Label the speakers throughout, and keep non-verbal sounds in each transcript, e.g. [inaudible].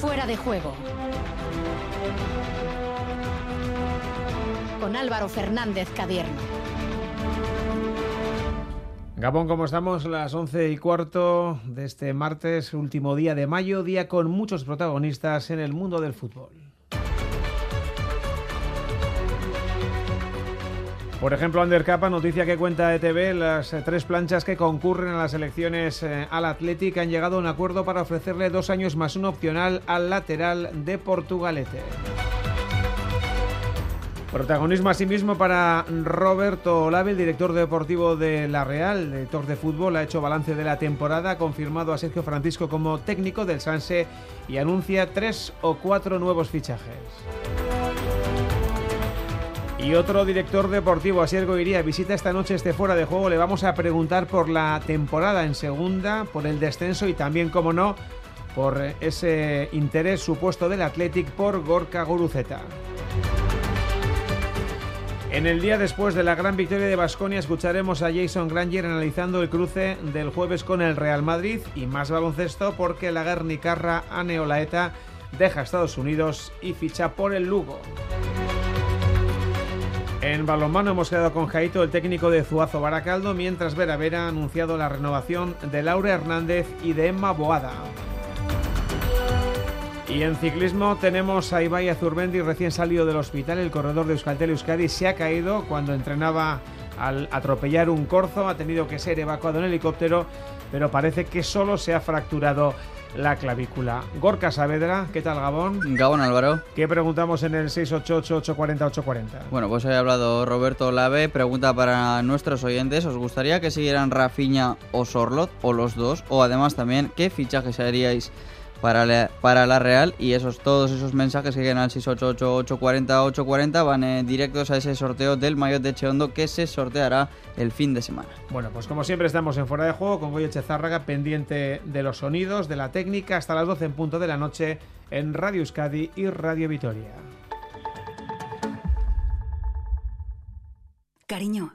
Speaker 1: Fuera de juego. Con Álvaro Fernández Cadierno.
Speaker 2: Gabón, ¿cómo estamos? Las once y cuarto de este martes, último día de mayo, día con muchos protagonistas en el mundo del fútbol. Por ejemplo, Ander Capa, noticia que cuenta ETV, las eh, tres planchas que concurren a las elecciones eh, al Athletic han llegado a un acuerdo para ofrecerle dos años más un opcional al lateral de Portugalete. Protagonismo asimismo para Roberto Olave, el director deportivo de La Real, director de fútbol, ha hecho balance de la temporada, ha confirmado a Sergio Francisco como técnico del Sanse y anuncia tres o cuatro nuevos fichajes. Y otro director deportivo, Asiergo Iría, visita esta noche este fuera de juego. Le vamos a preguntar por la temporada en segunda, por el descenso y también, como no, por ese interés supuesto del Athletic por Gorka Guruceta. En el día después de la gran victoria de Basconia escucharemos a Jason Granger analizando el cruce del jueves con el Real Madrid y más baloncesto porque la Guernicarra Aneolaeta deja Estados Unidos y ficha por el Lugo. En balonmano hemos quedado con Jaito, el técnico de Zuazo Baracaldo, mientras Vera Vera ha anunciado la renovación de Laura Hernández y de Emma Boada. Y en ciclismo tenemos a Ibai Azurbendi recién salido del hospital. El corredor de Euskaltel Euskadi se ha caído cuando entrenaba al atropellar un corzo. Ha tenido que ser evacuado en helicóptero, pero parece que solo se ha fracturado la clavícula. Gorka Saavedra, ¿qué tal Gabón?
Speaker 3: Gabón Álvaro.
Speaker 2: ¿Qué preguntamos en el 688-840-840?
Speaker 3: Bueno, pues hoy ha hablado Roberto Lave. Pregunta para nuestros oyentes. ¿Os gustaría que siguieran Rafiña o Sorlot o los dos? O además también, ¿qué fichajes haríais para la, para la Real y esos todos esos mensajes que llegan al 688-840-840 van eh, directos a ese sorteo del maillot de Cheondo que se sorteará el fin de semana.
Speaker 2: Bueno, pues como siempre estamos en Fuera de Juego con Goyo Chezárraga pendiente de los sonidos, de la técnica hasta las 12 en punto de la noche en Radio Euskadi y Radio Vitoria.
Speaker 4: Cariño,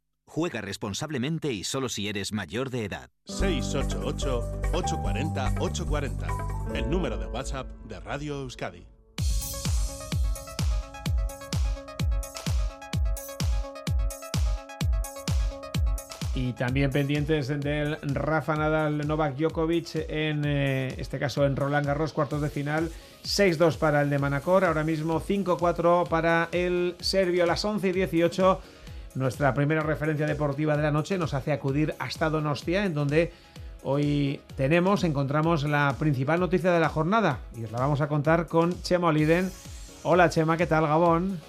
Speaker 5: Juega responsablemente y solo si eres mayor de edad.
Speaker 6: 688-840-840. El número de WhatsApp de Radio Euskadi.
Speaker 2: Y también pendientes del Rafa Nadal Novak Djokovic, en eh, este caso en Roland Garros, cuartos de final. 6-2 para el de Manacor, ahora mismo 5-4 para el serbio, las 11 y 18 nuestra primera referencia deportiva de la noche nos hace acudir hasta Donostia, en donde hoy tenemos, encontramos la principal noticia de la jornada y os la vamos a contar con Chema Oliden. Hola Chema, ¿qué tal Gabón?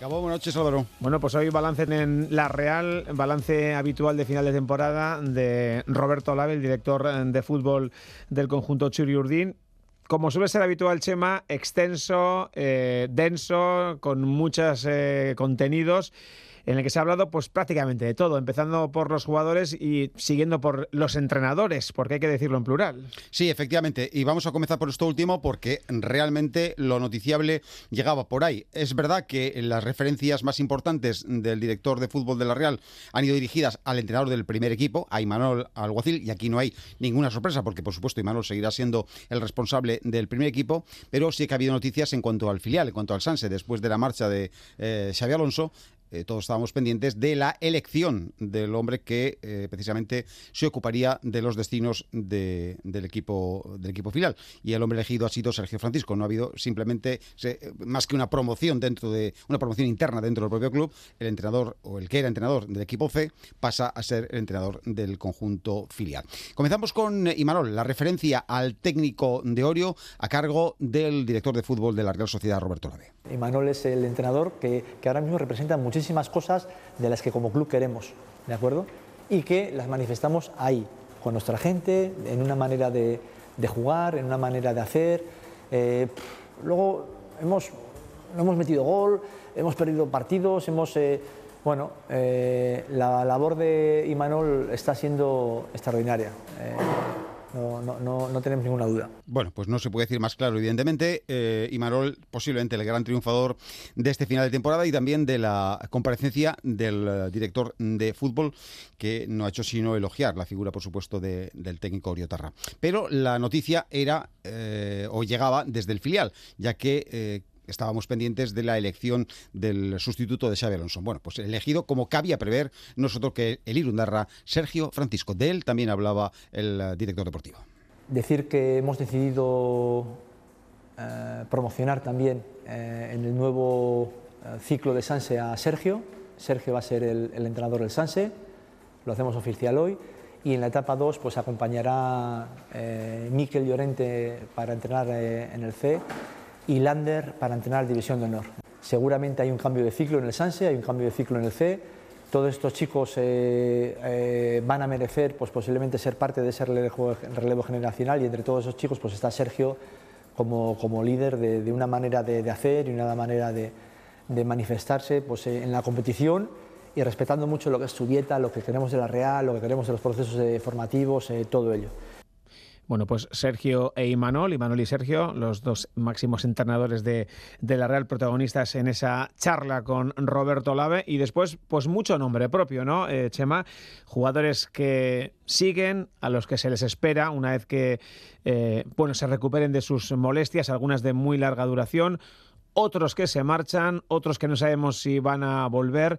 Speaker 7: Gabón, buenas noches Álvaro.
Speaker 2: Bueno, pues hoy balance en La Real, balance habitual de final de temporada de Roberto Olave, el director de fútbol del conjunto Churi Urdín como suele ser habitual, Chema, extenso, eh, denso, con muchos eh, contenidos en el que se ha hablado pues prácticamente de todo, empezando por los jugadores y siguiendo por los entrenadores, porque hay que decirlo en plural.
Speaker 7: Sí, efectivamente, y vamos a comenzar por esto último porque realmente lo noticiable llegaba por ahí. Es verdad que las referencias más importantes del director de fútbol de la Real han ido dirigidas al entrenador del primer equipo, a Imanol Alguacil, y aquí no hay ninguna sorpresa porque por supuesto Imanol seguirá siendo el responsable del primer equipo, pero sí que ha habido noticias en cuanto al filial, en cuanto al Sanse, después de la marcha de eh, Xavi Alonso, eh, todos estábamos pendientes de la elección del hombre que eh, precisamente se ocuparía de los destinos del, equipo, del equipo filial. Y el hombre elegido ha sido Sergio Francisco. No ha habido simplemente más que una promoción dentro de una promoción interna dentro del propio club. El entrenador o el que era entrenador del equipo C pasa a ser el entrenador del conjunto filial. Comenzamos con Imanol, la referencia al técnico de Orio a cargo del director de fútbol de la Real Sociedad, Roberto Lave.
Speaker 8: Imanol es el entrenador que, que ahora mismo representa muchísimo muchísimas cosas de las que como club queremos, ¿de acuerdo? Y que las manifestamos ahí, con nuestra gente, en una manera de, jugar, en una manera de hacer. Eh, luego hemos, hemos metido gol, hemos perdido partidos, hemos, eh, Bueno, eh, la labor de Imanol está siendo extraordinaria. No, no, no, tenemos ninguna duda.
Speaker 7: Bueno, pues no se puede decir más claro, evidentemente. Eh, Imanol, posiblemente el gran triunfador de este final de temporada y también de la comparecencia del eh, director de fútbol, que no ha hecho sino elogiar la figura, por supuesto, de, del técnico Oriotarra. Pero la noticia era, eh, o llegaba desde el filial, ya que eh, estábamos pendientes de la elección del sustituto de Xavi Alonso. Bueno, pues elegido como cabía prever nosotros que el Irundarra, Sergio Francisco. De él también hablaba el eh, director deportivo.
Speaker 8: Decir que hemos decidido eh, promocionar también eh, en el nuevo ciclo de Sanse a Sergio. Sergio va a ser el, entrenador del Sanse, lo hacemos oficial hoy. Y en la etapa 2 pues acompañará Miquel Llorente para entrenar en el C y Lander para entrenar División de Honor. Seguramente hay un cambio de ciclo en el Sanse, hay un cambio de ciclo en el C. Todos estos chicos eh, eh, van a merecer pues, posiblemente ser parte de ese relevo, generacional y entre todos esos chicos pues, está Sergio como, como líder de, una manera de, hacer y una manera de, manifestarse pues, en la competición y respetando mucho lo que es su dieta, lo que queremos de la Real, lo que queremos de los procesos eh, formativos, todo ello.
Speaker 2: Bueno, pues Sergio e Imanol, Imanol y Sergio, los dos máximos entrenadores de, la Real, protagonistas en esa charla con Roberto Lave. Y después, pues mucho nombre propio, ¿no, eh, Chema? Jugadores que siguen, a los que se les espera una vez que, eh, bueno, se recuperen de sus molestias, algunas de muy larga duración, otros que se marchan, otros que no sabemos si van a volver.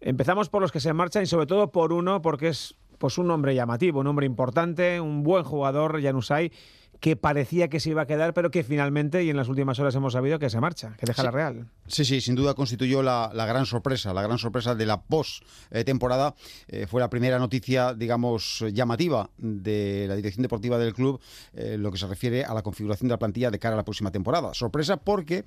Speaker 2: Empezamos por los que se marchan y sobre todo por uno, porque es pues un hombre llamativo, un hombre importante, un buen jugador, Janusay, que parecía que se iba a quedar, pero que finalmente y en las últimas horas hemos sabido que se marcha, que deja
Speaker 7: sí.
Speaker 2: la Real.
Speaker 7: Sí, sí, sin duda constituyó la, la gran sorpresa, la gran sorpresa de la post-temporada. Eh, fue la primera noticia, digamos, llamativa de la dirección deportiva del club, eh, lo que se refiere a la configuración de la plantilla de cara a la próxima temporada. Sorpresa porque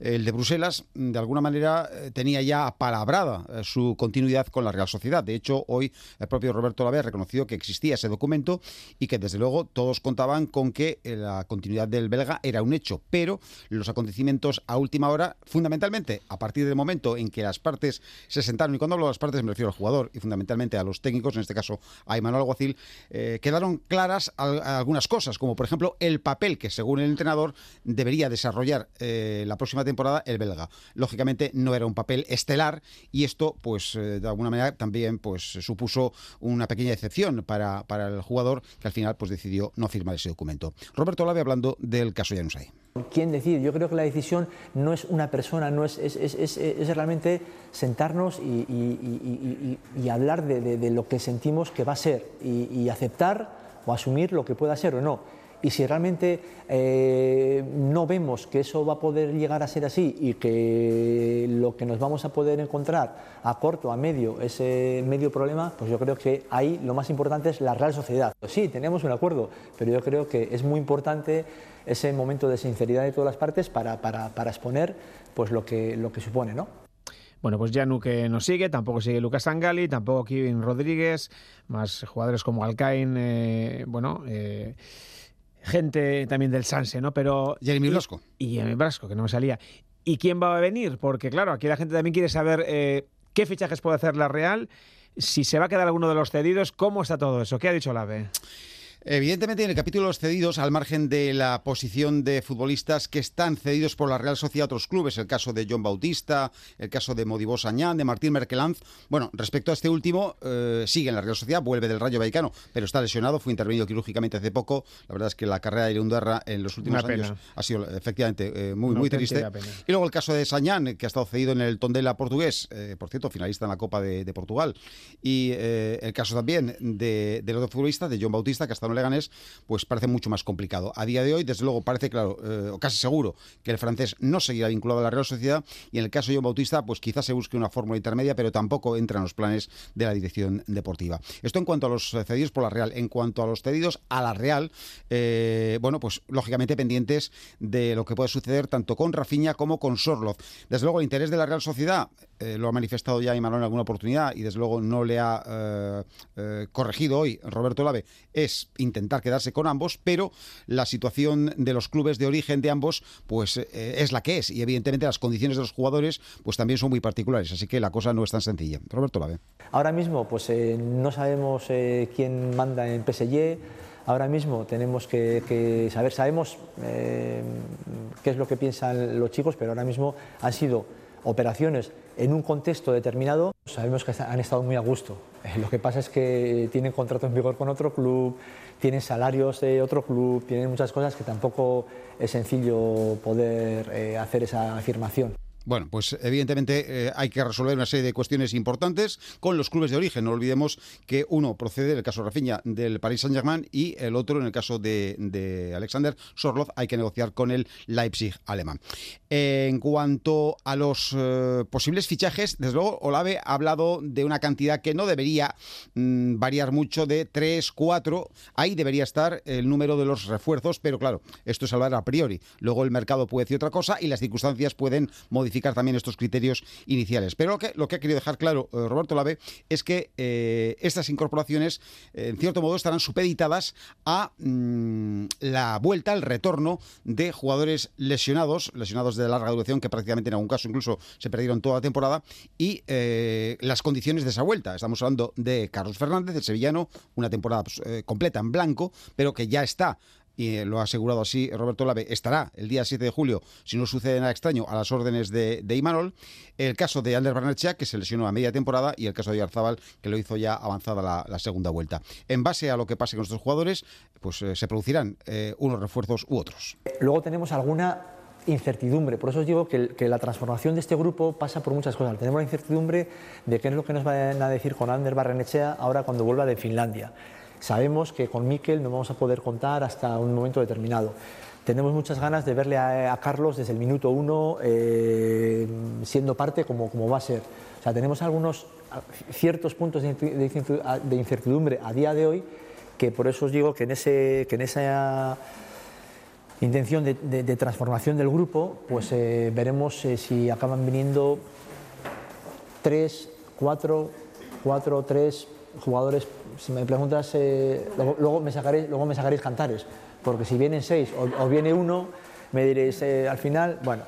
Speaker 7: el de Bruselas, de alguna manera, eh, tenía ya apalabrada su continuidad con la Real Sociedad. De hecho, hoy el propio Roberto Lave reconoció que existía ese documento y que, desde luego, todos contaban con que la continuidad del belga era un hecho, pero los acontecimientos a última hora, fundamentalmente a partir del momento en que las partes se sentaron, y cuando hablo de las partes me refiero al jugador y fundamentalmente a los técnicos, en este caso a Emanuel Alguacil, eh, quedaron claras algunas cosas, como por ejemplo el papel que según el entrenador debería desarrollar eh, la próxima temporada el belga. Lógicamente no era un papel estelar y esto pues eh, de alguna manera también pues supuso una pequeña decepción para, para el jugador que al final pues decidió no firmar ese documento. Roberto Lave hablando del caso Janusay.
Speaker 8: ¿Quién decide? Yo creo que la decisión no es una persona, no es, es, es, es realmente sentarnos y, hablar de, lo que sentimos que va a ser y, aceptar o asumir lo que pueda ser o no. Y si realmente eh, no vemos que eso va a poder llegar a ser así y que lo que nos vamos a poder encontrar a corto, a medio, ese medio problema, pues yo creo que ahí lo más importante es la Real Sociedad. Sí, tenemos un acuerdo, pero yo creo que es muy importante ese momento de sinceridad de todas las partes para, para, para exponer pues lo que, lo que supone, ¿no?
Speaker 2: Bueno, pues Janu que no sigue, tampoco sigue Lucas Angali, tampoco Kevin Rodríguez, más jugadores como Alcain, eh, bueno... Eh, gente también del Sanse, ¿no? Pero
Speaker 7: Jeremy Blasco.
Speaker 2: Y, y Jeremy Blasco, que no me salía. ¿Y quién va a venir? Porque claro, aquí la gente también quiere saber eh, qué fichajes puede hacer la Real, si se va a quedar alguno de los cedidos, cómo está todo eso. ¿Qué ha dicho la B?
Speaker 7: Evidentemente, en el capítulo de los cedidos, al margen de la posición de futbolistas que están cedidos por la Real Sociedad a otros clubes, el caso de John Bautista, el caso de Modibó Sañán, de Martín Merkelanz. Bueno, respecto a este último, eh, sigue en la Real Sociedad, vuelve del Rayo Vallecano, pero está lesionado, fue intervenido quirúrgicamente hace poco. La verdad es que la carrera de Leundarra en los últimos años ha sido efectivamente eh, muy, muy triste. Y luego el caso de Sañán, que ha estado cedido en el Tondela portugués, eh, por cierto, finalista en la Copa de, de Portugal. Y el caso también de, del otro futbolista, de John Bautista, que ha estado en Leganés, pues parece mucho más complicado. A día de hoy, desde luego, parece claro, eh, o casi seguro, que el francés no seguirá vinculado a la Real Sociedad y en el caso de John Bautista, pues quizás se busque una fórmula intermedia, pero tampoco entra en los planes de la dirección deportiva. Esto en cuanto a los cedidos por la Real. En cuanto a los cedidos a la Real, eh, bueno, pues lógicamente pendientes de lo que puede suceder tanto con Rafinha como con Sorloz. Desde luego, el interés de la Real Sociedad eh, lo ha manifestado ya Imanol en alguna oportunidad y desde luego no le ha eh, eh, corregido hoy Roberto Lave, es intentar quedarse con ambos, pero la situación de los clubes de origen de ambos pues es la que es y evidentemente las condiciones de los jugadores pues también son muy particulares, así que la cosa no es tan sencilla. Roberto Lave.
Speaker 8: Ahora mismo pues no sabemos quién manda en PSG, ahora mismo tenemos que, saber, sabemos qué es lo que piensan los chicos, pero ahora mismo han sido operaciones en un contexto determinado, sabemos que han estado muy a gusto. Eh, lo que pasa es que tienen contrato en vigor con otro club, tienen salarios de otro club, tienen muchas cosas que tampoco es sencillo poder eh, hacer esa afirmación.
Speaker 7: Bueno, pues evidentemente eh, hay que resolver una serie de cuestiones importantes con los clubes de origen. No olvidemos que uno procede, en el caso de Rafinha, del Paris Saint-Germain y el otro, en el caso de, Alexander Sorloth, hay que negociar con el Leipzig alemán. En cuanto a los eh, posibles fichajes, desde luego Olave ha hablado de una cantidad que no debería mm, variar mucho de 3, 4. Ahí debería estar el número de los refuerzos, pero claro, esto es hablar a priori. Luego el mercado puede decir otra cosa y las circunstancias pueden modificar también estos criterios iniciales. Pero lo que, ha querido dejar claro eh, Roberto Lave es que eh, estas incorporaciones, en cierto modo, estarán supeditadas a mm, la vuelta, el retorno de jugadores lesionados, lesionados de larga duración, que prácticamente en algún caso incluso se perdieron toda la temporada, y eh, las condiciones de esa vuelta. Estamos hablando de Carlos Fernández, el sevillano, una temporada pues, completa en blanco, pero que ya está y eh, lo ha asegurado así Roberto Lave, estará el día 7 de julio, si no sucede nada extraño, a las órdenes de, Imanol. El caso de Ander Barnechea, que se lesionó a media temporada, y el caso de Arzabal, que lo hizo ya avanzada la, segunda vuelta. En base a lo que pase con estos jugadores, pues eh, se producirán eh, unos refuerzos u otros.
Speaker 8: Luego tenemos alguna incertidumbre. Por eso os digo que, que, la transformación de este grupo pasa por muchas cosas. Tenemos la incertidumbre de qué es lo que nos van a decir con Ander Barrenechea ahora cuando vuelva de Finlandia. Sabemos que con Miquel no vamos a poder contar hasta un momento determinado. Tenemos muchas ganas de verle a, Carlos desde el minuto uno eh, siendo parte como, como va a ser. O sea, tenemos algunos ciertos puntos de incertidumbre a día de hoy que por eso os digo que en, ese, que en esa intención de, transformación del grupo, pues eh, veremos eh, si acaban viniendo tres, cuatro, cuatro, tres jugadores si me preguntas, eh, luego, me sacaréis, luego me sacaréis cantares, porque si vienen seis o, viene uno, me diréis eh, al final, bueno,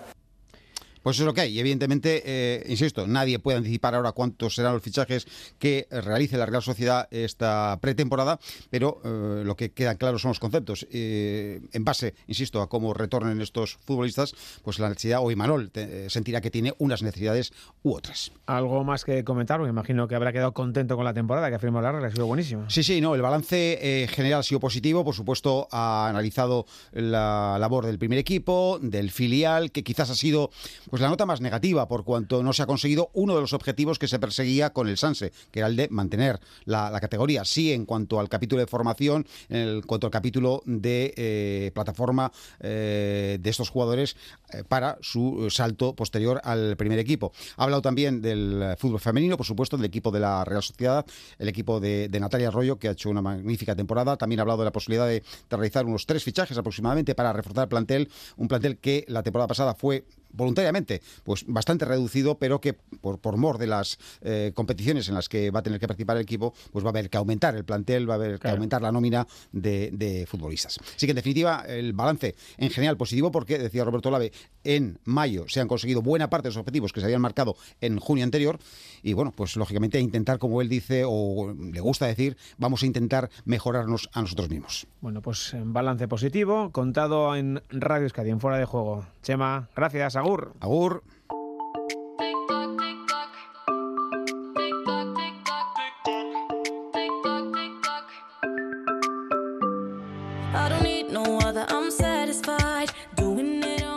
Speaker 7: pues es lo que hay. Y evidentemente, eh, insisto, nadie puede anticipar ahora cuántos serán los fichajes que realice la Real Sociedad esta pretemporada, pero eh, lo que quedan claros son los conceptos. Eh, en base, insisto, a cómo retornen estos futbolistas, pues la necesidad, o Imanol sentirá que tiene unas necesidades u otras.
Speaker 2: Algo más que comentar, me imagino que habrá quedado contento con la temporada, que ha firmado la Real, ha sido buenísimo.
Speaker 7: Sí, sí, no, el balance general ha sido positivo, por supuesto, ha analizado la labor del primer equipo, del filial, que quizás ha sido pues la nota más negativa por cuanto no se ha conseguido uno de los objetivos que se perseguía con el Sanse, que era el de mantener la, categoría. Sí, en cuanto al capítulo de formación, en cuanto al capítulo de eh, plataforma eh, de estos jugadores eh, para su salto posterior al primer equipo. Ha hablado también del fútbol femenino, por supuesto, del equipo de la Real Sociedad, el equipo de, Natalia Arroyo, que ha hecho una magnífica temporada. También ha hablado de la posibilidad de realizar unos tres fichajes aproximadamente para reforzar el plantel, un plantel que la temporada pasada fue voluntariamente, pues bastante reducido, pero que por, por mor de las eh, competiciones en las que va a tener que participar el equipo, pues va a haber que aumentar el plantel, va a haber que aumentar la nómina de, futbolistas. Así que en definitiva, el balance en general positivo, porque decía Roberto Lave, en mayo se han conseguido buena parte de los objetivos que se habían marcado en junio anterior, y bueno, pues lógicamente a intentar, como él dice, o le gusta decir, vamos a intentar mejorarnos a nosotros mismos.
Speaker 2: Bueno, pues balance positivo, contado en Radio Escadi, en Fuera de Juego. Chema, gracias. Agur.
Speaker 7: Agur.
Speaker 2: I don't need no other, I'm satisfied.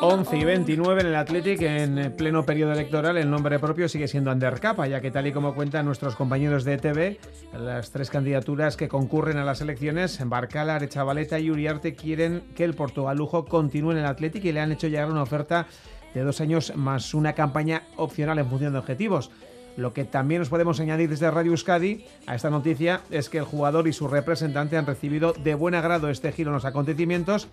Speaker 2: 11 y 29 en el Athletic, en pleno periodo electoral, el nombre propio sigue siendo Undercapa, ya que tal y como cuentan nuestros compañeros de TV, las tres candidaturas que concurren a las elecciones, Barcala, Arechavaleta y Uriarte, quieren que el Portugalujo continúe en el Athletic y le han hecho llegar una oferta de dos años más una campaña opcional en función de objetivos. Lo que también nos podemos añadir desde Radio Euskadi a esta noticia es que el jugador y su representante han recibido de buen agrado este giro en los acontecimientos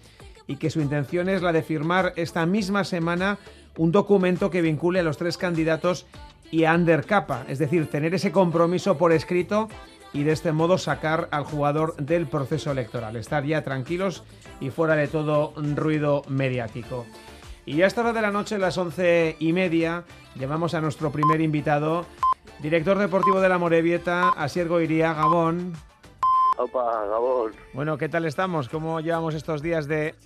Speaker 2: y que su intención es la de firmar esta misma semana un documento que vincule a los tres candidatos y a Ander es decir, tener ese compromiso por escrito y de este modo sacar al jugador del proceso electoral, estar ya tranquilos y fuera de todo ruido mediático. Y a esta hora de la noche, las once y media, llevamos a nuestro primer invitado, director deportivo de la Morevieta, Asiergo Iría, Gabón.
Speaker 9: Opa, Gabón.
Speaker 2: Bueno, ¿qué tal estamos? ¿Cómo llevamos estos días de,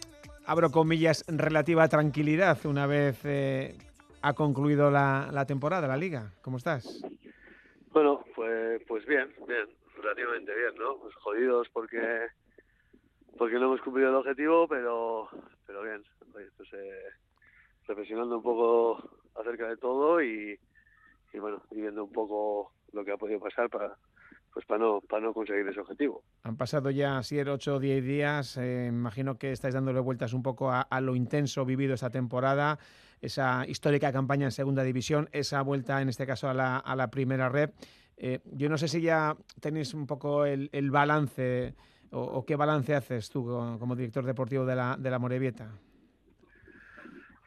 Speaker 2: abro comillas, relativa tranquilidad una vez eh, ha concluido la, la temporada, la liga? ¿Cómo estás?
Speaker 9: Bueno, pues, pues bien, bien, relativamente bien, ¿no? Pues jodidos porque porque no hemos cumplido el objetivo, pero pero bien, pues eh, reflexionando un poco acerca de todo y, bueno, y viendo un poco lo que ha podido pasar para pues para no, para no conseguir ese objetivo.
Speaker 2: Han pasado ya 7, 8 o 10 días. Eh, imagino que estáis dándole vueltas un poco a, lo intenso vivido esta temporada, esa histórica campaña en Segunda División, esa vuelta en este caso a la, a la primera red. Eh, yo no sé si ya tenéis un poco el, el balance o, o, qué balance haces tú como, como, director deportivo de la, de la Morevieta.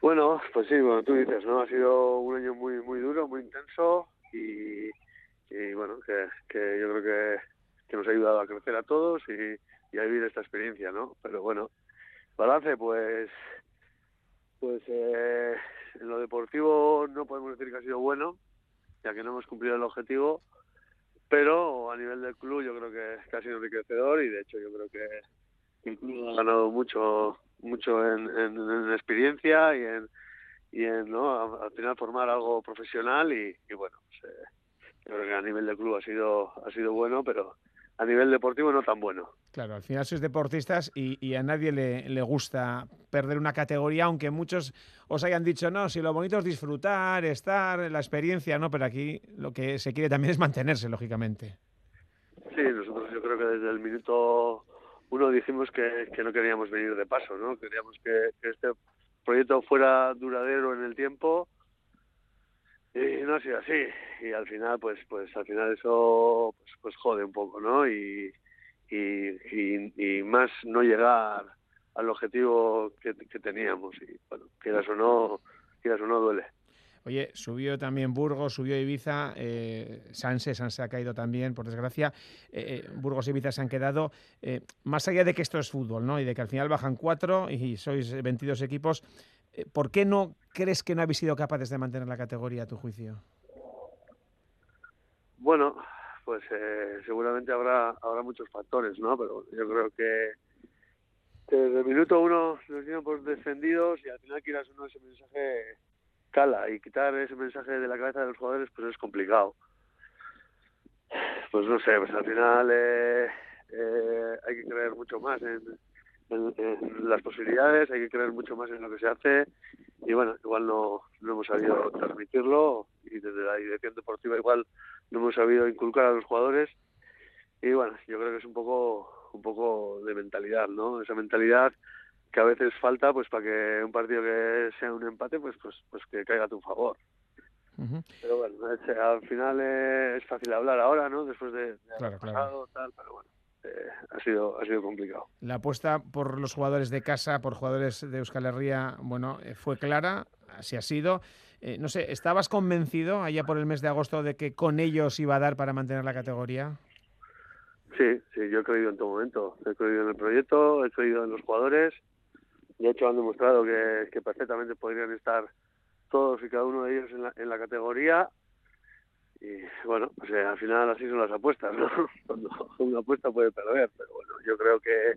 Speaker 9: Bueno, pues sí, bueno, tú dices, ¿no? Ha sido un año muy, muy duro, muy intenso y y bueno, que, que yo creo que, que, nos ha ayudado a crecer a todos y, a vivir esta experiencia, ¿no? Pero bueno, balance, pues, pues eh, en lo deportivo no podemos decir que ha sido bueno, ya que no hemos cumplido el objetivo, pero a nivel del club yo creo que, que ha sido enriquecedor y de hecho yo creo que el club ha ganado mucho mucho en, en, en experiencia y en y en no al final formar algo profesional y, y bueno pues, eh, yo creo que a nivel de club ha sido ha sido bueno, pero a nivel deportivo no tan bueno.
Speaker 2: Claro, al final sois deportistas y, y a nadie le, le, gusta perder una categoría, aunque muchos os hayan dicho, no, si lo bonito es disfrutar, estar, la experiencia, ¿no? Pero aquí lo que se quiere también es mantenerse, lógicamente.
Speaker 9: Sí, nosotros yo creo que desde el minuto uno dijimos que, que no queríamos venir de paso, ¿no? Queríamos que, este proyecto fuera duradero en el tiempo y no ha sido así. Y al final pues pues al final eso pues, pues jode un poco no y, y, y, y más no llegar al objetivo que, que, teníamos. Y bueno quieras o no quieras o no duele
Speaker 2: Oye, subió también Burgos, subió Ibiza, eh, Sanse, Sanse ha caído también, por desgracia. Eh, Burgos y Ibiza se han quedado. Eh, más allá de que esto es fútbol, ¿no? Y de que al final bajan cuatro y sois 22 equipos, ¿por qué no crees que no habéis sido capaces de mantener la categoría a tu juicio?
Speaker 9: Bueno, pues eh, seguramente habrá habrá muchos factores, ¿no? Pero yo creo que, que desde el minuto uno nos dieron por descendidos y al final quieras uno ese mensaje y quitar ese mensaje de la cabeza de los jugadores pues es complicado. Pues no sé, pues al final eh, eh, hay que creer mucho más en, en, las posibilidades, hay que creer mucho más en lo que se hace y bueno, igual no, no hemos sabido transmitirlo y desde la dirección deportiva igual no hemos sabido inculcar a los jugadores y bueno, yo creo que es un poco un poco de mentalidad, ¿no? Esa mentalidad que a veces falta pues para que un partido que sea un empate pues pues pues que caiga a tu favor. Uh -huh. Pero bueno, al final es fácil hablar ahora, ¿no? Después de, de
Speaker 2: claro,
Speaker 9: pasado, claro. tal, pero bueno. Eh, ha sido ha sido complicado.
Speaker 2: La apuesta por los jugadores de casa, por jugadores de Euskal Herria, bueno, eh, fue clara, así ha sido. Eh, no sé, ¿estabas convencido allá por el mes de agosto de que con ellos iba a dar para mantener la categoría?
Speaker 9: Sí, sí, yo he creído en todo momento. He creído en el proyecto, he creído en los jugadores. De hecho, han demostrado que, perfectamente podrían estar todos y cada uno de ellos en la, en la categoría y bueno, o sea, al final así son las apuestas, ¿no? [laughs] Cuando una apuesta puede perder, pero bueno, yo creo que,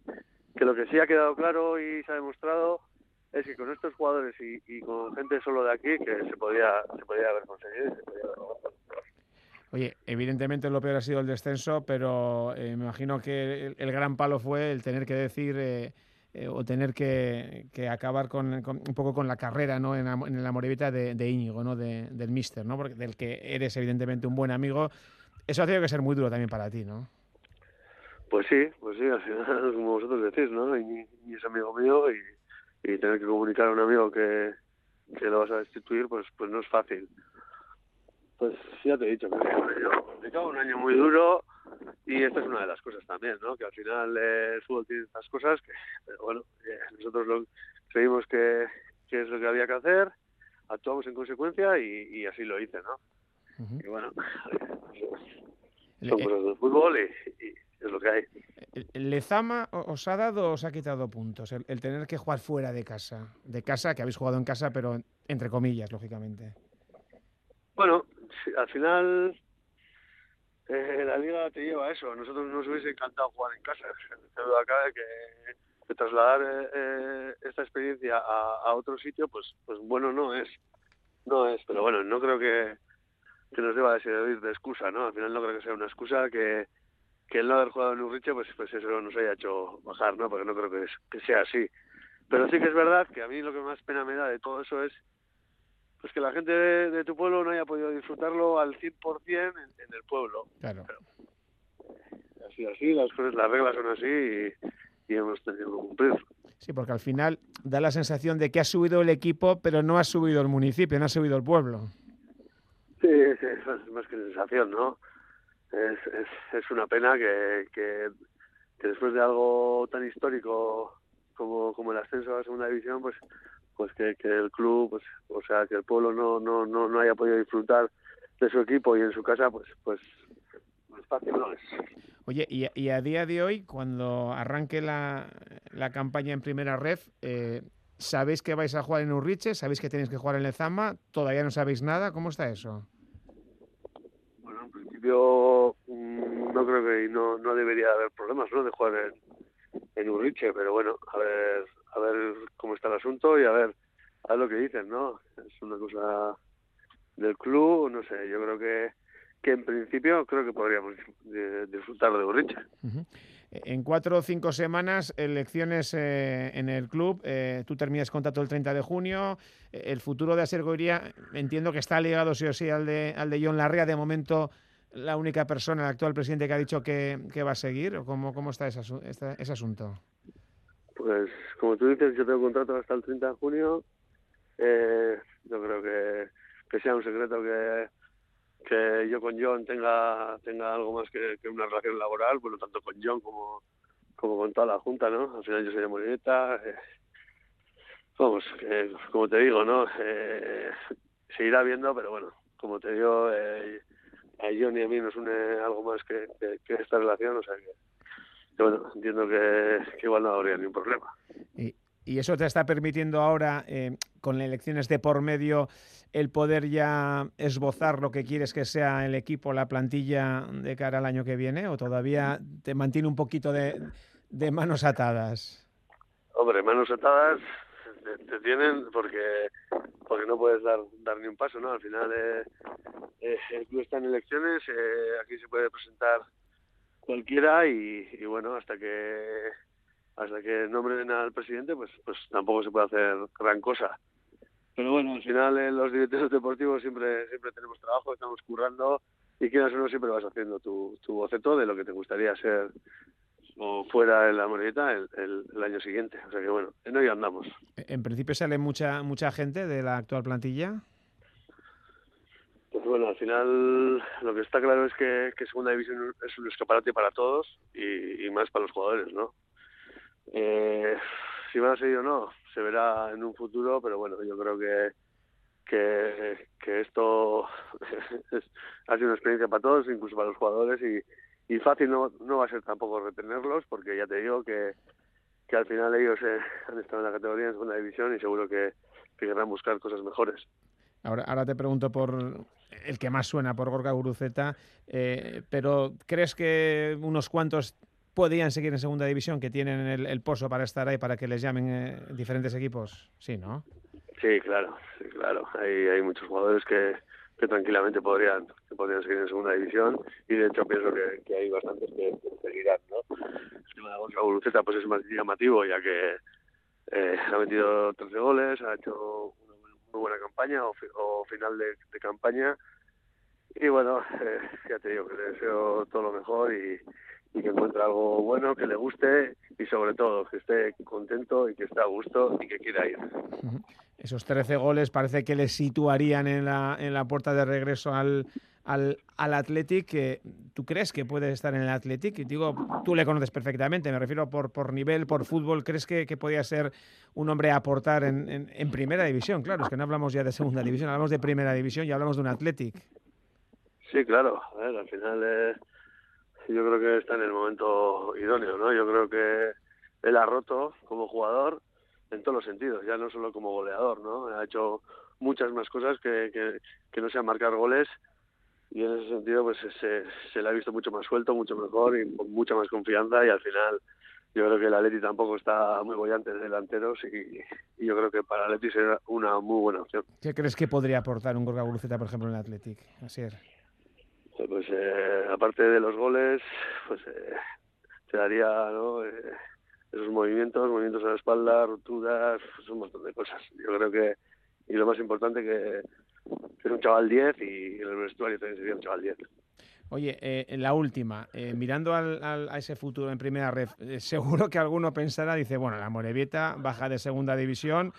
Speaker 9: que lo que sí ha quedado claro y se ha demostrado es que con estos jugadores y, y con gente solo de aquí que se podía, se podía haber conseguido y se podía haber
Speaker 2: Oye, evidentemente lo peor ha sido el descenso, pero eh, me imagino que el, el, gran palo fue el tener que decir eh, eh, o tener que, que acabar con, con, un poco con la carrera ¿no? en, la, en la de, Íñigo, ¿no? De, del Mister, ¿no? Porque del que eres evidentemente un buen amigo. Eso ha tenido que ser muy duro también para ti, ¿no?
Speaker 9: Pues sí, pues sí, al final, [laughs] como vosotros decís, ¿no? Y, y es amigo mío y, tener que comunicar a un amigo que, que lo vas a destituir, pues, pues no es fácil. Pues ya te he dicho que me cago un año muy duro y esta es una de las cosas también, ¿no? Que al final eh, el fútbol tiene estas cosas que, pero bueno, eh, nosotros lo, creímos que, que, es lo que había que hacer, actuamos en consecuencia y, y así lo hice, ¿no? Y bueno, son cosas del fútbol y, es lo que hay.
Speaker 2: ¿El Lezama os ha dado os ha quitado puntos? El, el, tener que jugar fuera de casa. De casa, que habéis jugado en casa, pero entre comillas, lógicamente.
Speaker 9: Bueno, al final eh, [laughs] la liga te lleva a eso. Nosotros nos hubiese encantado jugar en casa. [laughs] Pero acá que, que trasladar eh, esta experiencia a, a, otro sitio, pues, pues bueno no es. No es, pero bueno, no creo que, que nos deba de servir de excusa, ¿no? Al final no creo que sea una excusa que, que el no haber jugado en Urriche, pues, pues eso nos haya hecho bajar, ¿no? Porque no creo que, que sea así. Pero sí que es verdad que a mí lo que más pena me da de todo eso es pues que la gente de, de tu pueblo no haya podido disfrutarlo al 100% en, en el pueblo.
Speaker 2: Claro.
Speaker 9: Pero, así, así, las cosas, las reglas son así y, y hemos tenido que cumplir.
Speaker 2: Sí, porque al final da la sensación de que ha subido el equipo, pero no ha subido el municipio, no ha subido el pueblo.
Speaker 9: Sí, sí es más que sensación, ¿no? Es, es, es una pena que, que, que después de algo tan histórico como, como el ascenso a la segunda división, pues pues que, que, el club, pues, o sea, que el pueblo no, no, no, no haya podido disfrutar de su equipo y en su casa, pues, pues, pues fácil no es.
Speaker 2: Oye, y, y, a día de hoy, cuando arranque la, la campaña en primera ref, eh, ¿sabéis que vais a jugar en Urriche? ¿Sabéis que tenéis que jugar en Lezama? ¿Todavía no sabéis nada? ¿Cómo está eso?
Speaker 9: Bueno, en principio mmm, no creo que no, no debería haber problemas, ¿no? De jugar en, en Urriche, pero bueno, a ver, a ver cómo está el asunto y a ver, a lo que dicen, ¿no? Es una cosa del club, no sé, yo creo que, que en principio creo que podríamos disfrutar de Urriche.
Speaker 2: -huh. En cuatro o cinco semanas, elecciones eh, en el club. Eh, tú terminas contrato el 30 de junio. El futuro de Asergoiría entiendo que está ligado sí o sí al de, al de John Larrea. De momento, la única persona, el actual presidente, que ha dicho que, que va a seguir. ¿O cómo, cómo está ese, ese asunto?
Speaker 9: Pues como tú dices, yo tengo contrato hasta el 30 de junio. Eh, no creo que, que, sea un secreto que, que yo con John tenga tenga algo más que, una relación laboral, bueno, tanto con John como, como con toda la Junta, ¿no? Al final yo soy de Molineta. Eh, vamos, eh, como te digo, ¿no? Eh, se irá viendo, pero bueno, como te digo, eh, a John y a mí nos une algo más que, que esta relación, o sea que bueno, entiendo que, que, igual no habría ningún problema.
Speaker 2: Y, y eso te está permitiendo ahora, eh, con elecciones de por medio, el poder ya esbozar lo que quieres que sea el equipo, la plantilla de cara al año que viene, o todavía te mantiene un poquito de, de manos atadas?
Speaker 9: Hombre, manos atadas te, te, tienen porque porque no puedes dar dar ni un paso, ¿no? Al final eh, eh, el club está en elecciones, eh, aquí se puede presentar cualquiera y, y, bueno hasta que hasta que nombren al presidente pues pues tampoco se puede hacer gran cosa. Pero bueno al final en los directores deportivos siempre siempre tenemos trabajo estamos currando y quieras o no siempre vas haciendo tu, tu boceto de lo que te gustaría ser o fuera en la monedita el, el, el, año siguiente. O sea que bueno en hoy andamos.
Speaker 2: En principio sale mucha mucha gente de la actual plantilla
Speaker 9: pues bueno, al final lo que está claro es que, que Segunda División es un escaparate para todos y, más para los jugadores, ¿no? Eh, si van a seguir o no, se verá en un futuro, pero bueno, yo creo que que, que esto [laughs] es, ha sido una experiencia para todos, incluso para los jugadores, y, y fácil no, no va a ser tampoco retenerlos, porque ya te digo que, que al final ellos eh, han estado en la categoría en segunda división y seguro que, que querrán buscar cosas mejores.
Speaker 2: Ahora, ahora te pregunto por el que más suena, por Gorka Guruceta, eh, pero ¿crees que unos cuantos podrían seguir en segunda división, que tienen el, el pozo para estar ahí, para que les llamen eh, diferentes equipos? Sí, ¿no?
Speaker 9: Sí, claro, claro. Hay, muchos jugadores que, tranquilamente podrían, que podrían seguir en segunda división y de hecho pienso que, hay bastantes que, seguirán, ¿no? El tema de Gorka Guruceta pues es más llamativo ya que eh, ha metido 13 goles, ha hecho muy buena campaña o, o final de, de, campaña. Y bueno eh, ya te digo que le deseo todo lo mejor y, y, que encuentre algo bueno que le guste y sobre todo que esté contento y que esté a gusto y que quiera ir.
Speaker 2: Esos 13 goles parece que le situarían en la, en la puerta de regreso al, al, al Athletic. ¿Tú crees que puede estar en el Athletic? Digo, tú le conoces perfectamente, me refiero por, por nivel, por fútbol. ¿Crees que, que podría ser un hombre a aportar en, en, primera división? Claro, es que no hablamos ya de segunda división, hablamos de primera división y hablamos de un Athletic.
Speaker 9: Sí, claro. A ver, al final eh, yo creo que está en el momento idóneo, ¿no? Yo creo que él ha roto como jugador en todos los sentidos, ya no solo como goleador, ¿no? Ha hecho muchas más cosas que, que, que no sean marcar goles y en ese sentido pues se, se le ha visto mucho más suelto, mucho mejor y con mucha más confianza y al final yo creo que el Atleti tampoco está muy bollante de delanteros y, y yo creo que para el Atleti será una muy buena opción.
Speaker 2: ¿Qué crees que podría aportar un Gorka Guruceta, por ejemplo, en el Athletic? Así es.
Speaker 9: Pues eh, aparte de los goles, pues eh, te daría ¿no? eh, esos movimientos, movimientos a la espalda, rupturas, pues, un montón de cosas. Yo creo que, y lo más importante que, es un chaval 10 y en el vestuario también sería un chaval 10.
Speaker 2: Oye, eh, la última, eh, mirando al, al, a ese futuro en primera red, eh, seguro que alguno pensará, dice, bueno, la Morevieta baja de segunda división,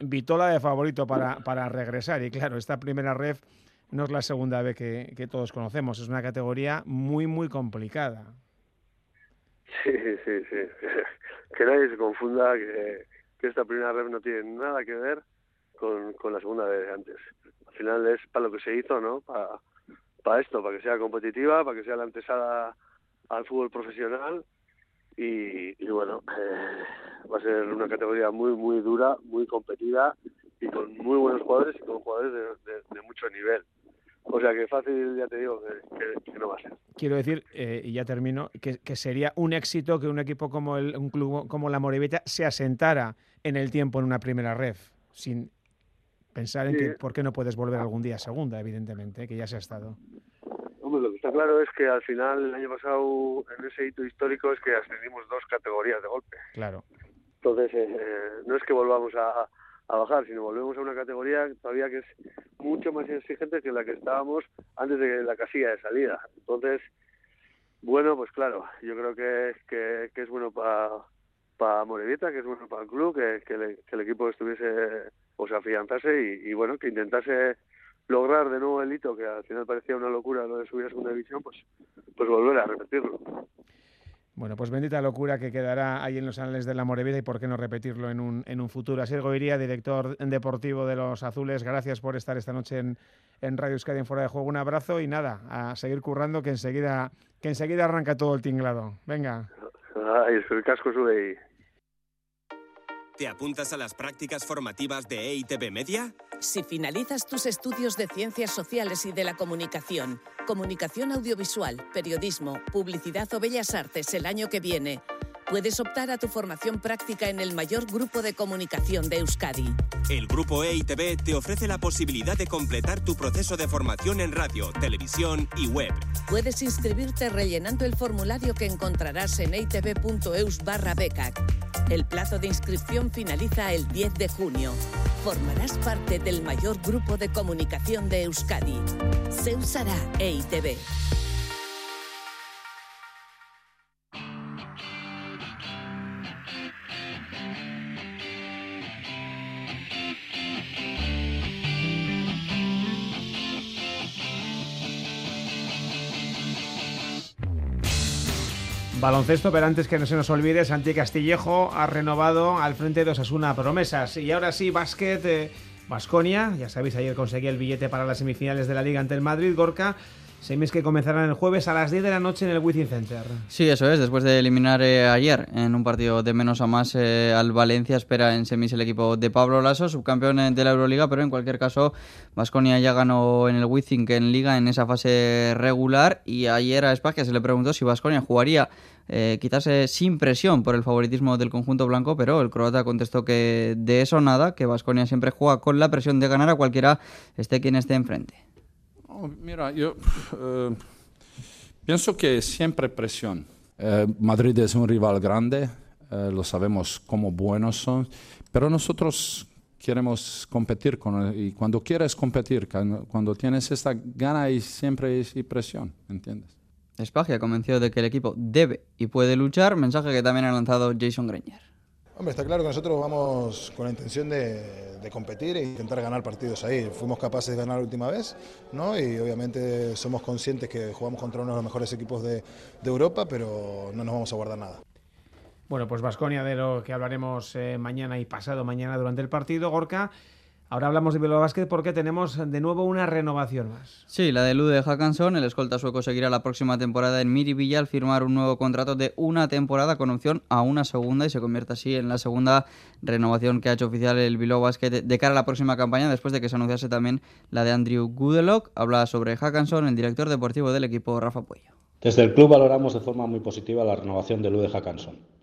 Speaker 2: Vitola de favorito para, para regresar. Y claro, esta primera red no es la segunda vez que, que, todos conocemos, es una categoría muy, muy complicada.
Speaker 9: Sí, sí, sí. [laughs] Que nadie se confunda que, que esta primera red no tiene nada que ver con, con la segunda vez de antes. Al final es para lo que se hizo, ¿no? Para para esto, para que sea competitiva, para que sea la antesada al fútbol profesional y, bueno, eh, va a ser una categoría muy, muy dura, muy competida y con muy buenos jugadores y con jugadores de, mucho nivel. O sea que fácil, ya te digo, que, no va a ser.
Speaker 2: Quiero decir, eh, y ya termino, que, que, sería un éxito que un equipo como el, un club como la Moribeta se asentara en el tiempo en una primera ref, sin pensar en sí. que por qué no puedes volver algún día a segunda, evidentemente, que ya se ha estado.
Speaker 9: Hombre, lo que está claro es que al final, el año pasado, en ese hito histórico, es que ascendimos dos categorías de golpe.
Speaker 2: Claro.
Speaker 9: Entonces, eh, no es que volvamos a, a, bajar, sino volvemos a una categoría todavía que es mucho más exigente que la que estábamos antes de la casilla de salida. Entonces, bueno, pues claro, yo creo que, que, que es bueno para para Morevieta, que es bueno para el club, que, que, le, que el equipo estuviese o se afianzase y, y, bueno, que intentase lograr de nuevo el hito, que al final parecía una locura lo de subir a segunda división, pues, pues volver a repetirlo.
Speaker 2: Bueno, pues bendita locura que quedará ahí en los anales de la Morevida y por qué no repetirlo en un, en un futuro. Así Goiría, director deportivo de los Azules, gracias por estar esta noche en, en Radio Euskadi en Fuera de Juego. Un abrazo y nada, a seguir currando que enseguida, que enseguida arranca todo el tinglado. Venga.
Speaker 9: Ay, el casco sube y
Speaker 10: ¿Te apuntas a las prácticas formativas de EITB Media?
Speaker 11: Si finalizas tus estudios de Ciencias Sociales y de la Comunicación, Comunicación Audiovisual, Periodismo, Publicidad o Bellas Artes el año que viene, puedes optar a tu formación práctica en el mayor grupo de comunicación de Euskadi.
Speaker 10: El grupo EITB te ofrece la posibilidad de completar tu proceso de formación en radio, televisión y web.
Speaker 11: Puedes inscribirte rellenando el formulario que encontrarás en eitb.eus barra becac. El plazo de inscripción finaliza el 10 de junio. Formarás parte del mayor grupo de comunicación de Euskadi. Se usará EITB.
Speaker 2: Baloncesto, pero antes que no se nos olvide, Santi Castillejo ha renovado al frente de Osasuna promesas. Y ahora sí, básquet, Vasconia, eh, ya sabéis, ayer conseguí el billete para las semifinales de la Liga ante el Madrid, Gorka. Semis que comenzarán el jueves a las 10 de la noche en el Wizzing Center.
Speaker 3: Sí, eso es. Después de eliminar eh, ayer en un partido de menos a más eh, al Valencia, espera en semis el equipo de Pablo Lasso, subcampeón de la Euroliga, pero en cualquier caso, Vasconia ya ganó en el Wizzing en Liga en esa fase regular. Y ayer a Espacia se le preguntó si Vasconia jugaría eh, quizás eh, sin presión por el favoritismo del conjunto blanco, pero el croata contestó que de eso nada, que Vasconia siempre juega con la presión de ganar a cualquiera esté quien esté enfrente.
Speaker 12: Oh, mira, yo eh, pienso que siempre presión. Eh, Madrid es un rival grande, eh, lo sabemos cómo buenos son, pero nosotros queremos competir con y cuando quieres competir, cuando tienes esta gana y siempre hay presión, ¿entiendes?
Speaker 3: Espagia convencido de que el equipo debe y puede luchar, mensaje que también ha lanzado Jason Greiner.
Speaker 13: Hombre, está claro que nosotros vamos con la intención de, competir e intentar ganar partidos ahí. Fuimos capaces de ganar la última vez, ¿no? Y obviamente somos conscientes que jugamos contra uno de los mejores equipos de, de Europa, pero no nos vamos a guardar nada.
Speaker 2: Bueno, pues Vasconia, de lo que hablaremos eh, mañana y pasado mañana durante el partido, Gorka. Ahora hablamos de Bilbao Basket porque tenemos de nuevo una renovación más.
Speaker 3: Sí, la de Lude Hackanson, el escolta sueco seguirá la próxima temporada en Miribilla al firmar un nuevo contrato de una temporada con opción a una segunda y se convierte así en la segunda renovación que ha hecho oficial el Bilbao Basket de cara a la próxima campaña después de que se anunciase también la de Andrew Goodelock. Habla sobre Hackanson el director deportivo del equipo Rafa Puello.
Speaker 14: Desde el club valoramos de forma muy positiva la renovación de Lude Hackanson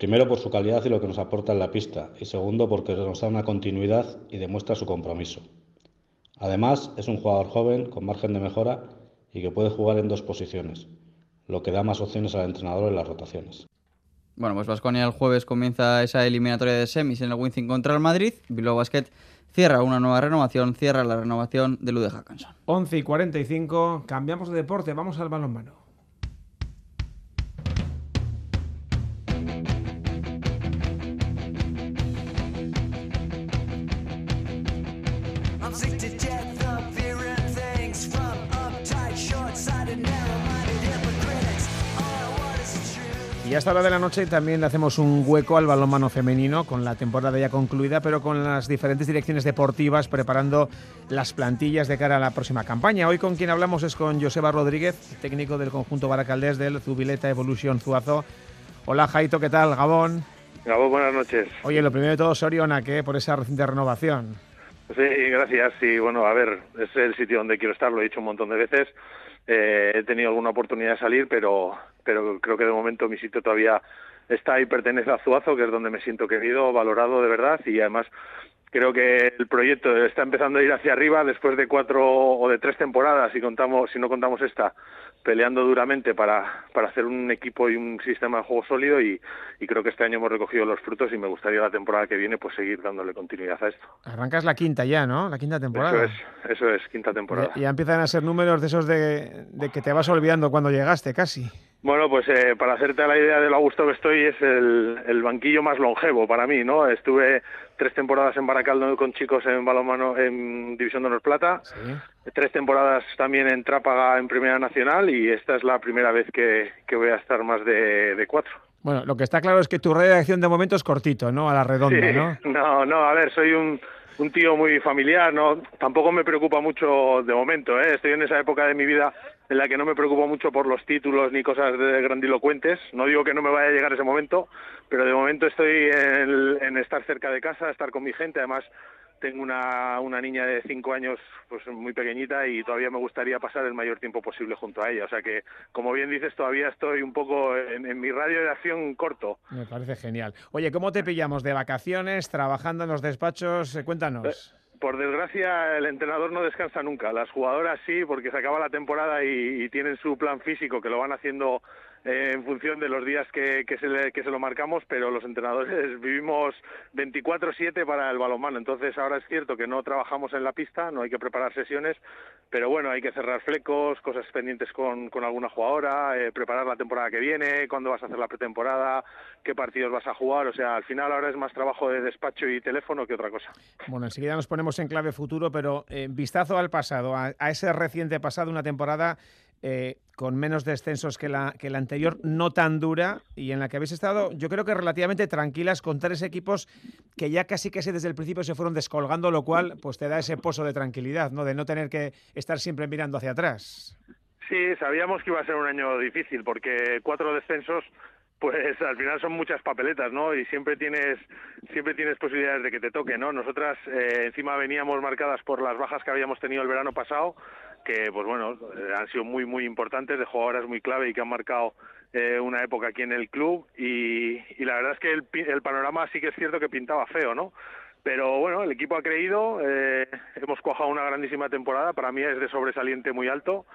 Speaker 14: Primero por su calidad y lo que nos aporta en la pista y segundo porque nos da una continuidad y demuestra su compromiso. Además, es un jugador joven con margen de mejora y que puede jugar en dos posiciones, lo que da más opciones al entrenador en las rotaciones.
Speaker 3: Bueno, pues Vasconia el jueves comienza esa eliminatoria de semis en el Wincing contra el Madrid. Bilbao Basket cierra una nueva renovación, cierra la renovación de Lude Hackanson.
Speaker 2: 11 y 45, cambiamos de deporte, vamos al balonmano. Y hasta la hora de la noche también le hacemos un hueco al balonmano femenino con la temporada ya concluida, pero con las diferentes direcciones deportivas preparando las plantillas de cara a la próxima campaña. Hoy con quien hablamos es con Joseba Rodríguez, técnico del conjunto Baracaldés del Zubileta Evolution Zuazo. Hola Jaito, ¿qué tal? Gabón.
Speaker 15: Gabón, buenas noches.
Speaker 2: Oye, lo primero de todo, Soriona, ¿qué? Por esa reciente renovación.
Speaker 15: Sí, gracias. Sí, bueno, a ver, es el sitio donde quiero estar, lo he dicho un montón de veces. Eh, he tenido alguna oportunidad de salir, pero, pero creo que de momento mi sitio todavía está y pertenece a Zuazo, que es donde me siento querido, valorado de verdad y además creo que el proyecto está empezando a ir hacia arriba después de cuatro o de tres temporadas, si contamos, si no contamos esta, peleando duramente para, para hacer un equipo y un sistema de juego sólido y, y, creo que este año hemos recogido los frutos y me gustaría la temporada que viene pues seguir dándole continuidad a esto.
Speaker 2: Arrancas la quinta ya, ¿no? La quinta temporada.
Speaker 15: Eso es, eso es, quinta temporada.
Speaker 2: Y ya empiezan a ser números de esos de, de que te vas olvidando cuando llegaste casi.
Speaker 15: Bueno, pues eh, para hacerte la idea de lo a gusto que estoy, es el, el, banquillo más longevo para mí, ¿no? Estuve tres temporadas en Baracaldo con chicos en balonmano en División de Honor Plata, tres temporadas también en Trápaga en Primera Nacional y esta es la primera vez que, que voy a estar más de, de, cuatro.
Speaker 2: Bueno, lo que está claro es que tu reacción de momento es cortito, ¿no? A la redonda,
Speaker 15: sí.
Speaker 2: ¿no? [laughs]
Speaker 15: No, no, a ver, soy un, un tío muy familiar, ¿no? Tampoco me preocupa mucho de momento, ¿eh? Estoy en esa época de mi vida en la que no me preocupo mucho por los títulos ni cosas de grandilocuentes. No digo que no me vaya a llegar ese momento, pero de momento estoy en, en estar cerca de casa, estar con mi gente. Además, tengo una, una niña de cinco años pues muy pequeñita y todavía me gustaría pasar el mayor tiempo posible junto a ella. O sea que, como bien dices, todavía estoy un poco en, en mi radio de acción corto.
Speaker 2: Me parece genial. Oye, ¿cómo te pillamos? ¿De vacaciones? ¿Trabajando en los despachos? Eh, Cuéntanos.
Speaker 15: Por desgracia, el entrenador no descansa nunca. Las jugadoras sí, porque se acaba la temporada y, y tienen su plan físico, que lo van haciendo eh, en función de los días que, que, se le, que se lo marcamos, pero los entrenadores [laughs] vivimos 24-7 para el balonmano. Entonces, ahora es cierto que no trabajamos en la pista, no hay que preparar sesiones, pero bueno, hay que cerrar flecos, cosas pendientes con, con alguna jugadora, eh, preparar la temporada que viene, cuándo vas a hacer la pretemporada, qué partidos vas a jugar. O sea, al final ahora es más trabajo de despacho y teléfono que otra cosa.
Speaker 2: Bueno, enseguida nos ponemos en clave futuro, pero eh, vistazo al pasado, a, a ese reciente pasado, una temporada eh, con menos descensos que la, que la anterior, no tan dura, y en la que habéis estado, yo creo que relativamente tranquilas con tres equipos que ya casi casi desde el principio se fueron descolgando, lo cual pues te da ese pozo de tranquilidad, ¿no? De no tener que estar siempre mirando hacia atrás.
Speaker 15: Sí, sabíamos que iba a ser un año difícil, porque cuatro descensos pues al final son muchas papeletas, ¿no? Y siempre tienes siempre tienes posibilidades de que te toque, ¿no? Nosotras eh, encima veníamos marcadas por las bajas que habíamos tenido el verano pasado, que pues bueno, eh, han sido muy muy importantes, de jugadoras muy clave y que han marcado eh, una época aquí en el club. Y, y la verdad es que el, el panorama sí que es cierto que pintaba feo, ¿no? Pero bueno, el equipo ha creído, eh, hemos cuajado una grandísima temporada, para mí es de sobresaliente muy alto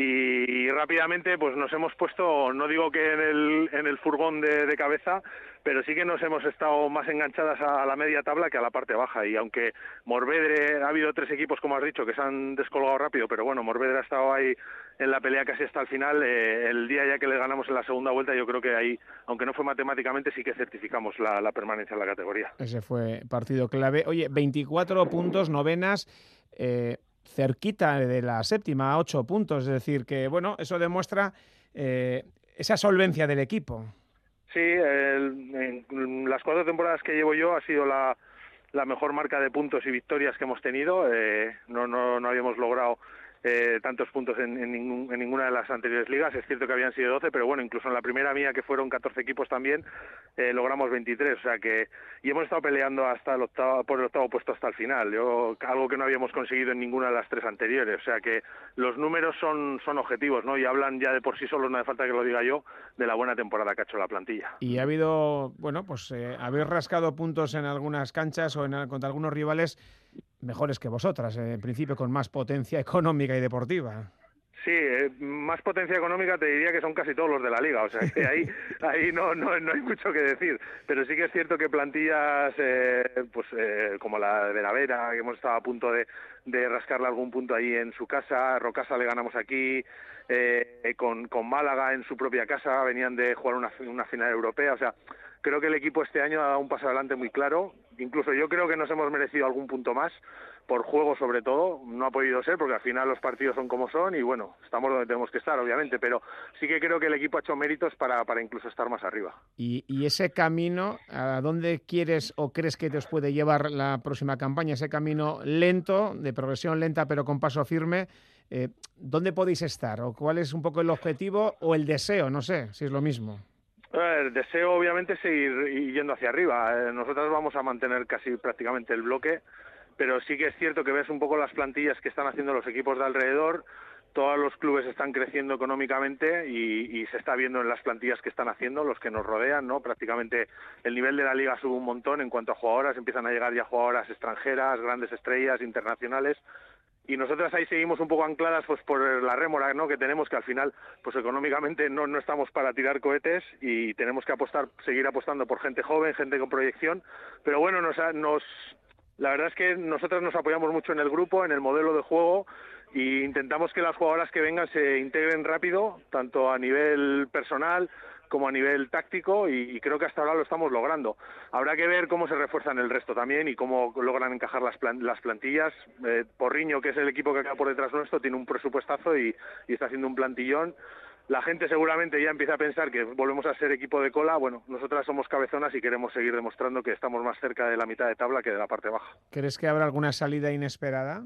Speaker 15: y rápidamente pues nos hemos puesto, no digo que en el, en el furgón de, cabeza, pero sí que nos hemos estado más enganchadas a la media tabla que a la parte baja. Y aunque Morvedre ha habido tres equipos como has dicho que se han descolgado rápido pero bueno Morvedre ha estado ahí en la pelea casi hasta el final eh, el día ya que le ganamos en la segunda vuelta yo creo que ahí aunque no fue matemáticamente sí que certificamos la, la permanencia en la categoría.
Speaker 2: Ese fue partido clave. Oye 24 puntos novenas eh, cerquita de la séptima a ocho puntos es decir que bueno eso demuestra eh, esa solvencia del equipo
Speaker 15: Sí, el, en las cuatro temporadas que llevo yo ha sido la, la mejor marca de puntos y victorias que hemos tenido. Eh, no, no, no habíamos logrado eh, tantos puntos en, en, ningún- en ninguna de las anteriores ligas. Es cierto que habían sido 12, pero bueno, incluso en la primera mía, que fueron 14 equipos también, eh, logramos 23. O sea que, y hemos estado peleando hasta el octavo, por el octavo puesto hasta el final. Algo que no habíamos conseguido en ninguna de las tres anteriores. O sea que los números son, son objetivos, ¿no? Y hablan ya de por sí solos, no hace falta que lo diga yo, de la buena temporada que ha hecho la plantilla.
Speaker 2: Y ha habido, bueno, pues eh, habéis rascado puntos en algunas canchas o en, contra algunos rivales mejores que vosotras, eh, en principio con más potencia [laughs] económica y deportiva.
Speaker 15: Sí, eh, más potencia económica te diría que son casi todos los de la liga, o sea que ahí, [laughs] ahí no, no, no hay mucho que decir. Pero sí que es cierto que plantillas eh, pues eh, como la de Veravera, que hemos estado a punto de, de rascarle algún punto ahí en su casa, Rocasa le ganamos aquí, eh, con, con Málaga en su propia casa, venían de jugar una, una final europea, o sea, creo que el equipo este año ha dado un paso adelante muy claro. Incluso yo creo que nos hemos merecido algún punto más, por juego sobre todo. No ha podido ser porque al final los partidos son como son y bueno, estamos donde tenemos que estar, obviamente. Pero sí que creo que el equipo ha hecho méritos para, para incluso estar más arriba.
Speaker 2: Y, y ese camino, ¿a dónde quieres o crees que te os puede llevar la próxima campaña? Ese camino lento, de progresión lenta pero con paso firme. Eh, ¿Dónde podéis estar? ¿O cuál es un poco el objetivo o el deseo? No sé si es lo mismo.
Speaker 15: El deseo obviamente es seguir yendo hacia arriba. Eh, Nosotros vamos a mantener casi prácticamente el bloque, pero sí que es cierto que ves un poco las plantillas que están haciendo los equipos de alrededor. Todos los clubes están creciendo económicamente y, y se está viendo en las plantillas que están haciendo, los que nos rodean, ¿no? Prácticamente el nivel de la liga sube un montón en cuanto a jugadoras, empiezan a llegar ya jugadoras extranjeras, grandes estrellas internacionales y nosotras ahí seguimos un poco ancladas pues por la rémora ¿no? que tenemos que al final pues económicamente no, no estamos para tirar cohetes y tenemos que apostar seguir apostando por gente joven gente con proyección pero bueno nos, nos la verdad es que nosotros nos apoyamos mucho en el grupo en el modelo de juego y intentamos que las jugadoras que vengan se integren rápido tanto a nivel personal como a nivel táctico y, y creo que hasta ahora lo estamos logrando. Habrá que ver cómo se refuerzan el resto también y cómo logran encajar las, plan- las plantillas. Eh, Porriño, que es el equipo que queda por detrás nuestro, tiene un presupuestazo y, y está haciendo un plantillón. La gente seguramente ya empieza a pensar que volvemos a ser equipo de cola. Bueno, nosotras somos cabezonas y queremos seguir demostrando que estamos más cerca de la mitad de tabla que de la parte baja.
Speaker 2: ¿Crees que habrá alguna salida inesperada?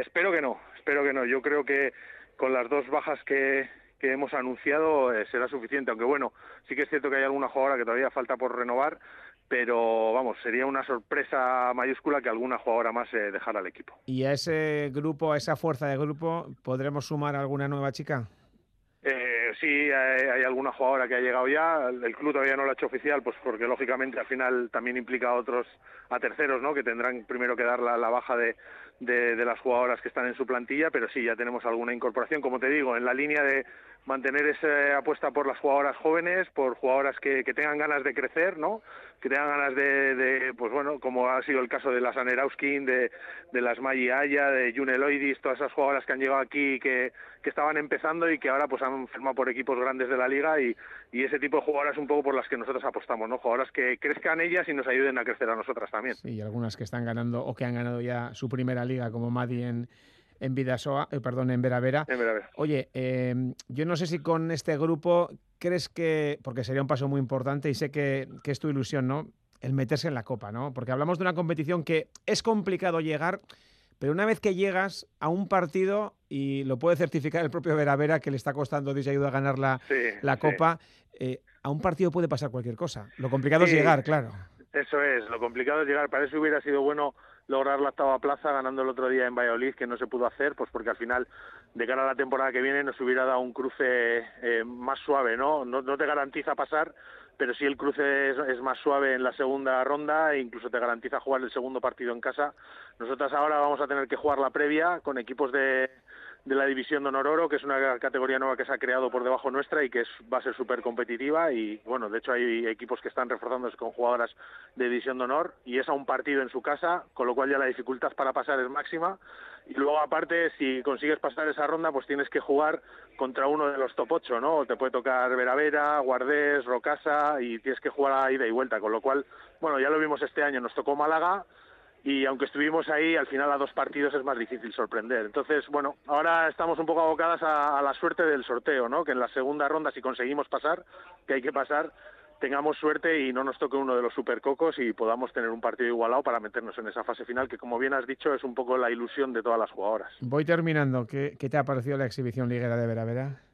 Speaker 15: Espero que no, espero que no. Yo creo que con las dos bajas que, que hemos anunciado eh, será suficiente, aunque bueno, sí que es cierto que hay alguna jugadora que todavía falta por renovar, pero vamos, sería una sorpresa mayúscula que alguna jugadora más eh, dejara el equipo.
Speaker 2: ¿Y a ese grupo, a esa fuerza de grupo, podremos sumar alguna nueva chica?
Speaker 15: Eh, sí, hay, hay alguna jugadora que ha llegado ya. El el club todavía no lo ha hecho oficial, pues porque lógicamente al final también implica a otros, a terceros, ¿no? Que tendrán primero que dar la, la baja de, de, las jugadoras que están en su plantilla, pero sí, ya tenemos alguna incorporación, como te digo, en la línea de mantener esa apuesta por las jugadoras jóvenes, por jugadoras que, que tengan ganas de crecer, ¿no? Que tengan ganas de, de, pues bueno, como ha sido el caso de las Anerauskin, de, de las Maggi Aya, de June Loidis, todas esas jugadoras que han llegado aquí que, que estaban empezando y que ahora pues han firmado por equipos grandes de la liga y, y ese tipo de jugadoras un poco por las que nosotros apostamos, ¿no? Jugadoras que crezcan ellas y nos ayuden a crecer a nosotras también.
Speaker 2: Sí, y algunas que están ganando o que han ganado ya su primera liga, como Madi en, en Vidasoa, eh, perdón, en Veravera.
Speaker 15: En Veravera.
Speaker 2: Oye, eh, yo no sé si con este grupo crees que, porque sería un paso muy importante y sé que, que es tu ilusión, ¿no? El meterse en la Copa, ¿no? Porque hablamos de una competición que es complicado llegar, pero una vez que llegas a un partido, y lo puede certificar el propio Veravera, que le está costando ayuda a ganar la,
Speaker 15: Sí,
Speaker 2: la
Speaker 15: sí.
Speaker 2: Copa, eh, a un partido puede pasar cualquier cosa. Lo complicado es llegar, claro.
Speaker 15: Eso es, lo complicado es llegar. Para eso hubiera sido bueno lograr la octava plaza ganando el otro día en Valladolid, que no se pudo hacer, pues porque al final, de cara a la temporada que viene, nos hubiera dado un cruce eh, más suave, ¿no? ¿no? Te garantiza pasar, pero sí el cruce es, es más suave en la segunda ronda e incluso te garantiza jugar el segundo partido en casa. Nosotras ahora vamos a tener que jugar la previa con equipos de, de la División de Honor Oro, que es una categoría nueva que se ha creado por debajo nuestra y que es, va a ser súper competitiva. Y bueno, de hecho hay equipos que están reforzándose con jugadoras de División de Honor y es a un partido en su casa, con lo cual ya la dificultad para pasar es máxima. Y luego, aparte, si consigues pasar esa ronda, pues tienes que jugar contra uno de los top 8, ¿no? Te puede tocar Veravera, Guardés, Rocasa y tienes que jugar a ida y vuelta. Con lo cual, bueno, ya lo vimos este año, nos tocó Málaga y aunque estuvimos ahí, al final a dos partidos es más difícil sorprender. Entonces, bueno, ahora estamos un poco abocadas a, la suerte del sorteo, ¿no? Que en la segunda ronda, si conseguimos pasar, que hay que pasar, tengamos suerte y no nos toque uno de los supercocos y podamos tener un partido igualado para meternos en esa fase final que como bien has dicho es un poco la ilusión de todas las jugadoras.
Speaker 2: Voy terminando. ¿Qué, te ha parecido la exhibición liguera de Vera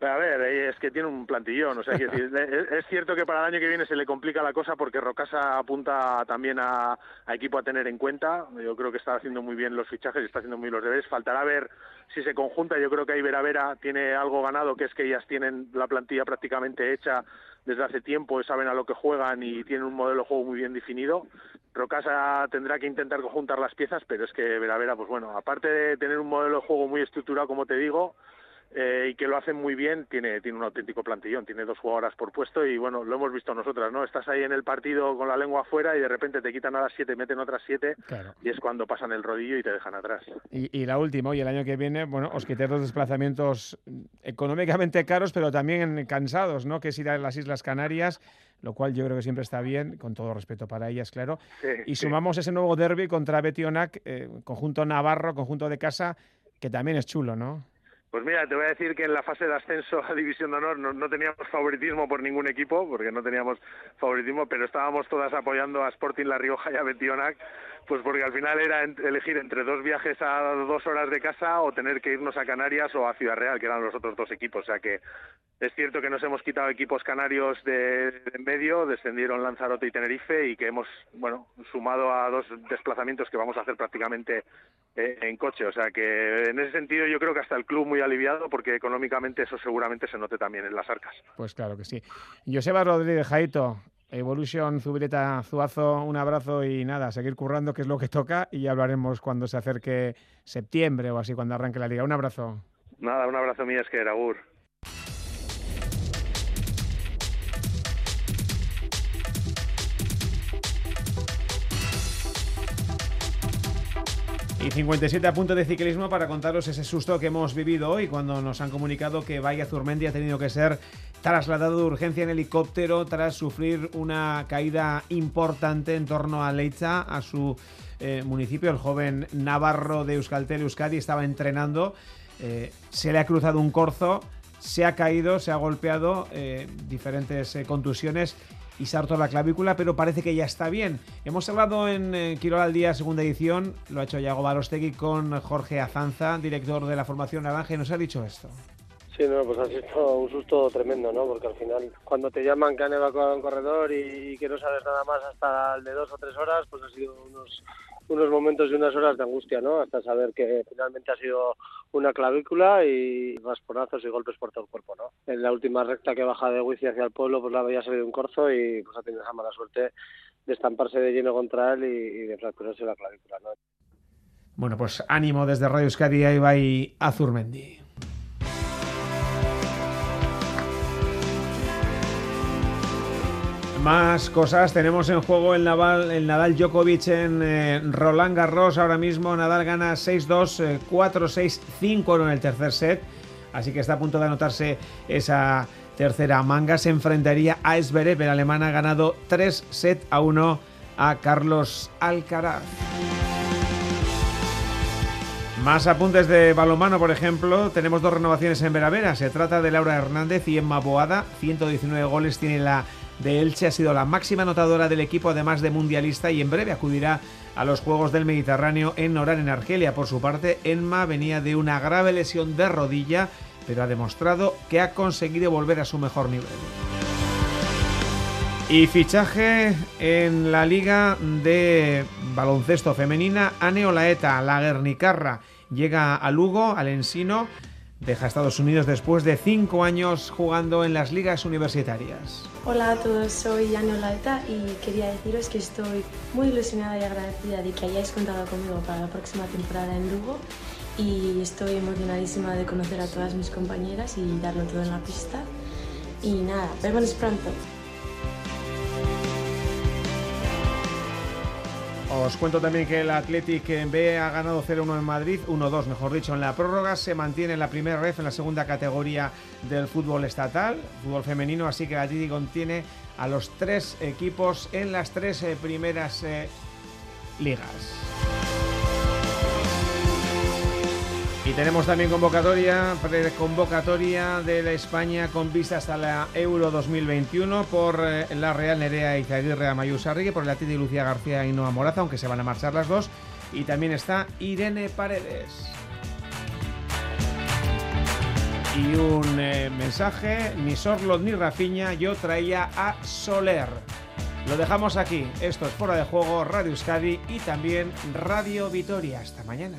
Speaker 15: A ver, eh, es que tiene un plantillón. O sea, es, es, cierto que para el año que viene se le complica la cosa porque Rocasa apunta también a, a, equipo a tener en cuenta. Yo creo que está haciendo muy bien los fichajes y está haciendo muy bien los deberes. Faltará ver si se conjunta. Yo creo que ahí Vera Vera tiene algo ganado, que es que ellas tienen la plantilla prácticamente hecha desde hace tiempo, saben a lo que juegan y tienen un modelo de juego muy bien definido. Rocasa tendrá que intentar conjuntar las piezas, pero es que Vera Vera, pues bueno, aparte de tener un modelo de juego muy estructurado, como te digo, eh, y que lo hacen muy bien, tiene, tiene un auténtico plantillón, tiene dos jugadoras por puesto y bueno, lo hemos visto nosotras, ¿no? Estás ahí en el partido con la lengua afuera y de repente te quitan a las siete, meten otras siete y es cuando pasan el rodillo y te dejan atrás.
Speaker 2: Y, y la última, y el año que viene, bueno, os quitéis los desplazamientos económicamente caros, pero también cansados, ¿no? Que es ir a las Islas Canarias, lo cual yo creo que siempre está bien, con todo respeto para ellas, claro.
Speaker 15: Sí,
Speaker 2: y
Speaker 15: sí.
Speaker 2: sumamos ese nuevo derby contra Betionac, eh, conjunto navarro, conjunto de casa, que también es chulo, ¿no?
Speaker 15: Pues mira, te voy a decir que en la fase de ascenso a División de Honor no, no, teníamos favoritismo por ningún equipo, porque no teníamos favoritismo, pero estábamos todas apoyando a Sporting La Rioja y a Betionac, pues porque al final era elegir entre dos viajes a dos horas de casa o tener que irnos a Canarias o a Ciudad Real, que eran los otros dos equipos. O sea que es cierto que nos hemos quitado equipos canarios de, de medio, descendieron Lanzarote y Tenerife y que hemos, bueno, sumado a dos desplazamientos que vamos a hacer prácticamente eh, en coche. O sea que en ese sentido yo creo que hasta el club muy aliviado porque económicamente eso seguramente se note también en las arcas.
Speaker 2: Pues claro que sí. Joseba Rodríguez Jaito, Evolution, Zubireta, Zuazo, un abrazo y nada, seguir currando, que es lo que toca, y ya hablaremos cuando se acerque septiembre o así, cuando arranque la liga. Un abrazo.
Speaker 15: Nada, un abrazo mío, es que era
Speaker 2: Y 57 apuntes de ciclismo para contaros ese susto que hemos vivido hoy cuando nos han comunicado que Vaya Zurmendi ha tenido que ser trasladado de urgencia en helicóptero tras sufrir una caída importante en torno a Leitza, a su eh, municipio. El joven navarro de Euskaltel, Euskadi, estaba entrenando. Eh, se le ha cruzado un corzo, se ha caído, se ha golpeado, eh, diferentes contusiones y se la clavícula, pero parece que ya está bien. Hemos hablado en eh, al Día, segunda edición, lo ha hecho Yago Barostegui con Jorge Azanza, director de la formación Naranja, y nos ha dicho esto.
Speaker 16: Sí, no, pues ha sido un susto tremendo, ¿no? Porque al final, cuando te llaman que han evacuado un corredor y, que no sabes nada más hasta de dos o tres horas, pues ha sido unos, unos momentos y unas horas de angustia, ¿no? Hasta saber que finalmente ha sido una clavícula y rasponazos y golpes por todo el cuerpo, ¿no? En la última recta que baja de Huici hacia el pueblo, pues le había salido un corzo y pues ha tenido esa mala suerte de estamparse de lleno contra él y, de fracturarse la clavícula, ¿no?
Speaker 2: Bueno, pues ánimo desde Radio Euskadi, ahí va Azurmendi. Más cosas, tenemos en juego el Nadal, el Nadal Djokovic en eh, Roland Garros. Ahora mismo Nadal gana 6-2, eh, 4-6, 5-1 en el tercer set. Así que está a punto de anotarse esa tercera manga. Se enfrentaría a Zverev, el alemán ha ganado 3 set a 1 a Carlos Alcaraz. Más apuntes de balomano, por ejemplo, tenemos dos renovaciones en Veravera. Se trata de Laura Hernández y Emma Boada. 119 goles tiene la de Elche. Ha sido la máxima anotadora del equipo, además de mundialista, y en breve acudirá a los Juegos del Mediterráneo en Oran, en Argelia. Por su parte, Emma venía de una grave lesión de rodilla, pero ha demostrado que ha conseguido volver a su mejor nivel. Y fichaje en la Liga de Baloncesto Femenina, Ane Olaeta, la Guernicarra, llega a Lugo, al Ensino, deja Estados Unidos después de cinco años jugando en las ligas universitarias.
Speaker 17: Hola a todos, soy Ane Olaeta y quería deciros que estoy muy ilusionada y agradecida de que hayáis contado conmigo para la próxima temporada en Lugo y estoy emocionadísima de conocer a todas mis compañeras y darlo todo en la pista. Y nada, vémonos pronto.
Speaker 2: Os cuento también que el Athletic B ha ganado 0-1 en Madrid, 1-2 mejor dicho en la prórroga, se mantiene en la primera ref en la segunda categoría del fútbol estatal, fútbol femenino, así que el Athletic contiene a los tres equipos en las tres eh, primeras eh, ligas. Y tenemos también convocatoria, convocatoria de la España con vistas a la Euro 2021 por eh, la Real Nerea Izaguirre Amayú Sarrigue, por la Titi Lucía García y Noa Moraza, aunque se van a marchar las dos. Y también está Irene Paredes. Y un eh, mensaje, ni Sorlot ni Rafiña, yo traía a Soler. Lo dejamos aquí. Esto es Fuera de Juego, Radio Euskadi y también Radio Vitoria. Hasta mañana.